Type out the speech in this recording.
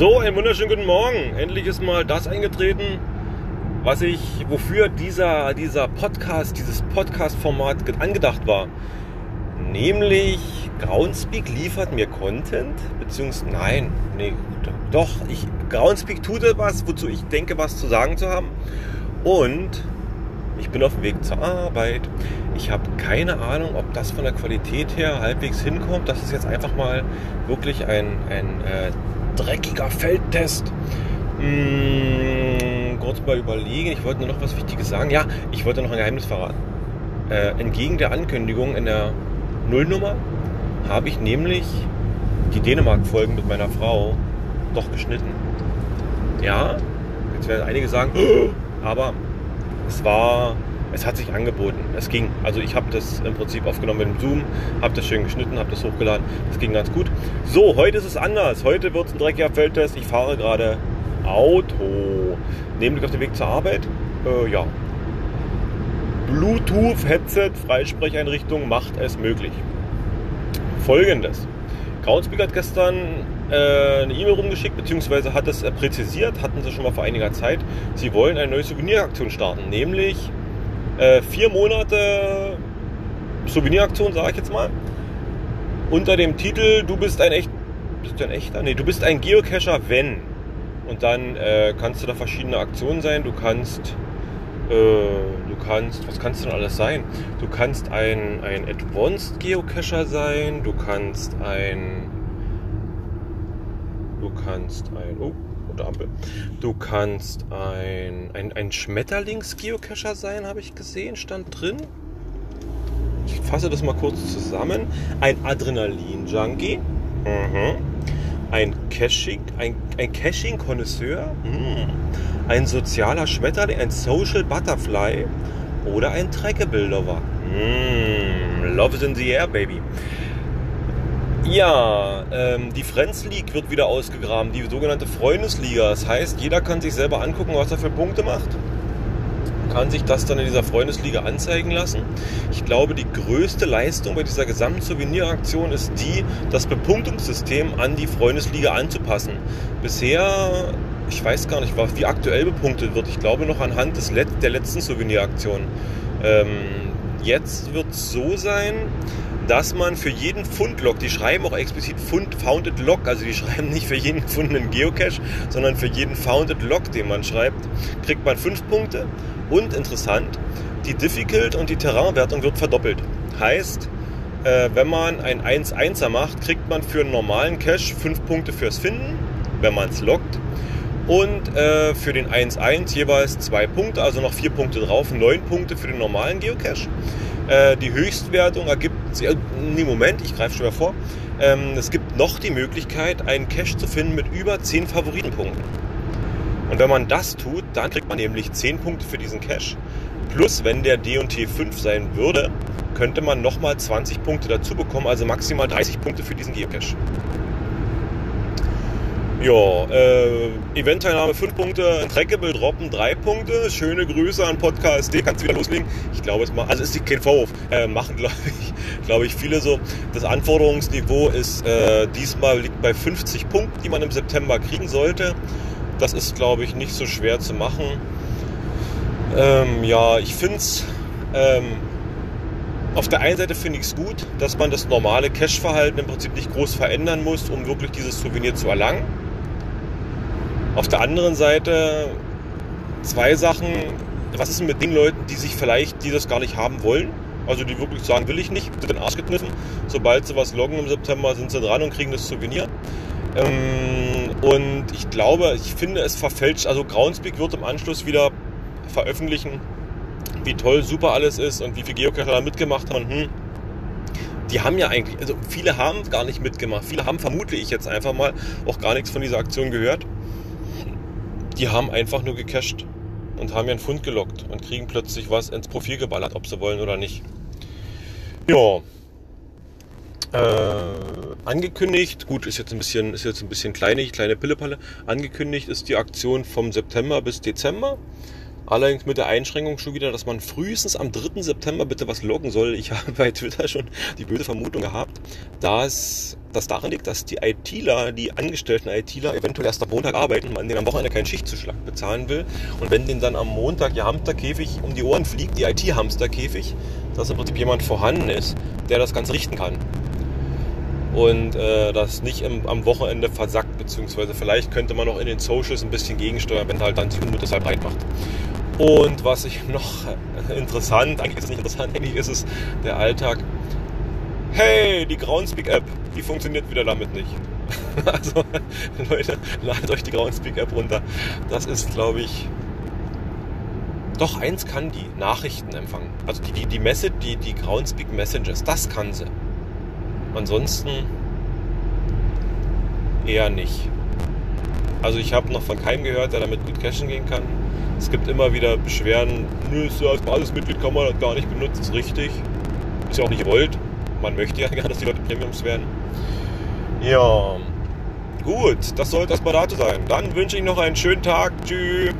So, einen wunderschönen guten Morgen. Endlich ist mal das eingetreten, was ich, wofür dieser, dieser Podcast, dieses Podcast-Format angedacht war. Nämlich Groundspeak liefert mir Content, beziehungsweise, nein, nee, doch, ich, Groundspeak tut etwas, wozu ich denke, was zu sagen zu haben. Und ich bin auf dem Weg zur Arbeit. Ich habe keine Ahnung, ob das von der Qualität her halbwegs hinkommt. Das ist jetzt einfach mal wirklich ein, ein äh, dreckiger Feldtest. Hm, kurz mal überlegen. Ich wollte nur noch was Wichtiges sagen. Ja, ich wollte noch ein Geheimnis verraten. Äh, entgegen der Ankündigung in der Nullnummer habe ich nämlich die Dänemark-Folgen mit meiner Frau doch geschnitten. Ja, jetzt werden einige sagen, aber es war, es hat sich angeboten. Es ging. Also ich habe das im Prinzip aufgenommen mit dem Zoom, habe das schön geschnitten, habe das hochgeladen. Das ging ganz gut. So, heute ist es anders. Heute wird es ein dreckiger Feldtest. Ich fahre gerade Auto. Nämlich auf dem Weg zur Arbeit. Äh, ja. Bluetooth-Headset, Freisprecheinrichtung macht es möglich. Folgendes. Groundspeak hat gestern äh, eine E-Mail rumgeschickt, beziehungsweise hat es äh, präzisiert, hatten sie schon mal vor einiger Zeit. Sie wollen eine neue Souveniraktion starten, nämlich äh, vier Monate Souveniraktion, sage ich jetzt mal, unter dem Titel Du bist ein echt, bist du ein echter? Nee, du bist ein Geocacher, wenn. Und dann äh, kannst du da verschiedene Aktionen sein. Du kannst äh, du kannst, was kannst du denn alles sein? Du kannst ein, ein Advanced Geocacher sein, du kannst ein, du kannst ein, oh, rote Ampel, du kannst ein, ein, ein Schmetterlings-Geocacher sein, habe ich gesehen, stand drin. Ich fasse das mal kurz zusammen. Ein Adrenalin-Junkie. Mhm. Ein Caching, ein, ein Caching-Konnoisseur. Mhm ein sozialer Schmetterling, ein Social Butterfly oder ein Trackable Lover. Mm, love is in the air, baby. Ja, ähm, die Friends League wird wieder ausgegraben, die sogenannte Freundesliga. Das heißt, jeder kann sich selber angucken, was er für Punkte macht. Kann sich das dann in dieser Freundesliga anzeigen lassen. Ich glaube, die größte Leistung bei dieser gesamten Souveniraktion ist die, das Bepunktungssystem an die Freundesliga anzupassen. Bisher ich weiß gar nicht, wie aktuell bepunktet wird. Ich glaube noch anhand des Let der letzten Souveniraktion. Ähm, jetzt wird es so sein, dass man für jeden Fundlog, die schreiben auch explizit Fund Founded Log, also die schreiben nicht für jeden gefundenen Geocache, sondern für jeden Founded Log, den man schreibt, kriegt man 5 Punkte. Und interessant, die Difficult und die Terrainwertung wird verdoppelt. Heißt, äh, wenn man ein 1-1er macht, kriegt man für einen normalen Cache 5 Punkte fürs Finden, wenn man es loggt und äh, für den 1-1 jeweils zwei Punkte, also noch vier Punkte drauf, neun Punkte für den normalen Geocache. Äh, die Höchstwertung ergibt, äh, nee, Moment, ich greife schon mal vor, ähm, es gibt noch die Möglichkeit, einen Cache zu finden mit über 10 Favoritenpunkten. Und wenn man das tut, dann kriegt man nämlich 10 Punkte für diesen Cache. Plus, wenn der D&T 5 sein würde, könnte man nochmal 20 Punkte dazu bekommen, also maximal 30 Punkte für diesen Geocache. Ja, äh, Eventteilnahme 5 Punkte, Trackable droppen 3 Punkte. Schöne Grüße an Podcast D, kannst du wieder loslegen. Ich glaube, es macht, also ist kein Vorwurf, äh, machen glaube ich, glaube ich viele so. Das Anforderungsniveau ist äh, diesmal liegt bei 50 Punkten, die man im September kriegen sollte. Das ist glaube ich nicht so schwer zu machen. Ähm, ja, ich finde es ähm, auf der einen Seite finde ich es gut, dass man das normale Cash-Verhalten im Prinzip nicht groß verändern muss, um wirklich dieses Souvenir zu erlangen. Auf der anderen Seite zwei Sachen. Was ist denn mit den Leuten, die sich vielleicht, die das gar nicht haben wollen? Also die wirklich sagen, will ich nicht, sind den Arsch gekniffen. Sobald sie was loggen im September, sind sie dran und kriegen das Souvenir. Ähm, und ich glaube, ich finde es verfälscht. Also Groundspeak wird im Anschluss wieder veröffentlichen, wie toll, super alles ist und wie viele Geocacher da mitgemacht haben. Hm, die haben ja eigentlich, also viele haben gar nicht mitgemacht. Viele haben, vermute ich jetzt einfach mal, auch gar nichts von dieser Aktion gehört die haben einfach nur gecached und haben ihren Fund gelockt und kriegen plötzlich was ins Profil geballert, ob sie wollen oder nicht. Ja. Äh, angekündigt, gut, ist jetzt ein bisschen, ist jetzt ein bisschen kleinig, kleine Pillepalle. Angekündigt ist die Aktion vom September bis Dezember. Allerdings mit der Einschränkung schon wieder, dass man frühestens am 3. September bitte was loggen soll. Ich habe bei Twitter schon die böse Vermutung gehabt, dass das daran liegt, dass die ITler, die angestellten ITler, eventuell erst am Montag arbeiten, man denen am Wochenende keinen Schichtzuschlag bezahlen will. Und wenn denen dann am Montag ihr Hamsterkäfig um die Ohren fliegt, die IT-Hamsterkäfig, dass im Prinzip jemand vorhanden ist, der das Ganze richten kann. Und äh, das nicht im, am Wochenende versackt, beziehungsweise vielleicht könnte man noch in den Socials ein bisschen gegensteuern, wenn halt dann die Unmut deshalb breit macht. Und was ich noch interessant, eigentlich ist es nicht interessant, eigentlich ist es der Alltag. Hey, die Groundspeak App, die funktioniert wieder damit nicht. Also, Leute, ladet euch die Groundspeak App runter. Das ist, glaube ich, doch eins kann die Nachrichten empfangen. Also die, die, die Message, die, die Groundspeak Messages, das kann sie. Ansonsten eher nicht. Also ich habe noch von keinem gehört, der damit gut cashen gehen kann. Es gibt immer wieder Beschwerden, nö, als Basismitglied kann man das gar nicht benutzen, ist richtig. Ist ja auch nicht gewollt. Man möchte ja gerne, dass die Leute Premiums werden. Ja, gut, das sollte erstmal dazu sein. Dann wünsche ich noch einen schönen Tag. Tschüss.